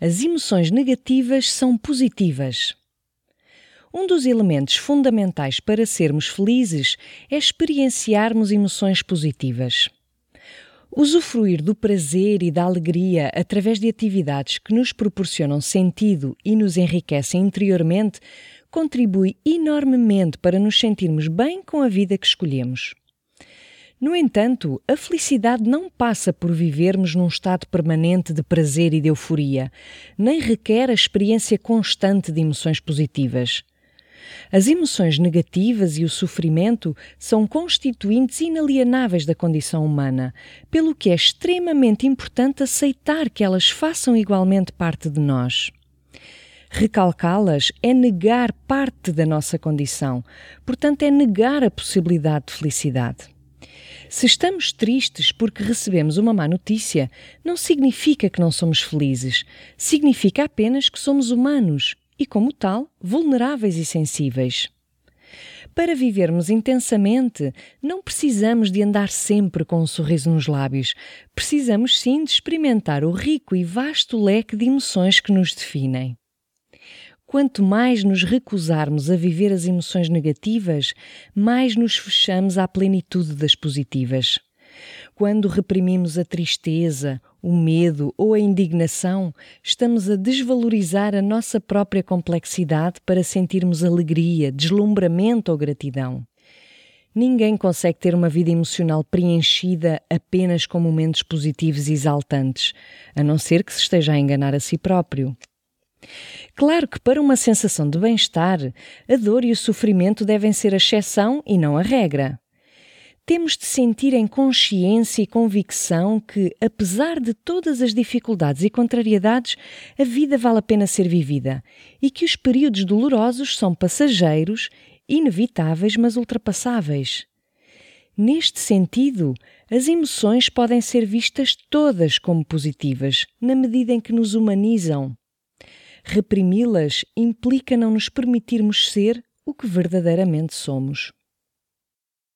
As emoções negativas são positivas. Um dos elementos fundamentais para sermos felizes é experienciarmos emoções positivas. Usufruir do prazer e da alegria através de atividades que nos proporcionam sentido e nos enriquecem interiormente contribui enormemente para nos sentirmos bem com a vida que escolhemos. No entanto, a felicidade não passa por vivermos num estado permanente de prazer e de euforia, nem requer a experiência constante de emoções positivas. As emoções negativas e o sofrimento são constituintes inalienáveis da condição humana, pelo que é extremamente importante aceitar que elas façam igualmente parte de nós. Recalcá-las é negar parte da nossa condição, portanto, é negar a possibilidade de felicidade. Se estamos tristes porque recebemos uma má notícia, não significa que não somos felizes, significa apenas que somos humanos e, como tal, vulneráveis e sensíveis. Para vivermos intensamente, não precisamos de andar sempre com um sorriso nos lábios. Precisamos sim de experimentar o rico e vasto leque de emoções que nos definem. Quanto mais nos recusarmos a viver as emoções negativas, mais nos fechamos à plenitude das positivas. Quando reprimimos a tristeza, o medo ou a indignação, estamos a desvalorizar a nossa própria complexidade para sentirmos alegria, deslumbramento ou gratidão. Ninguém consegue ter uma vida emocional preenchida apenas com momentos positivos e exaltantes, a não ser que se esteja a enganar a si próprio. Claro que para uma sensação de bem-estar, a dor e o sofrimento devem ser a exceção e não a regra. Temos de sentir em consciência e convicção que, apesar de todas as dificuldades e contrariedades, a vida vale a pena ser vivida e que os períodos dolorosos são passageiros, inevitáveis, mas ultrapassáveis. Neste sentido, as emoções podem ser vistas todas como positivas, na medida em que nos humanizam. Reprimi-las implica não nos permitirmos ser o que verdadeiramente somos.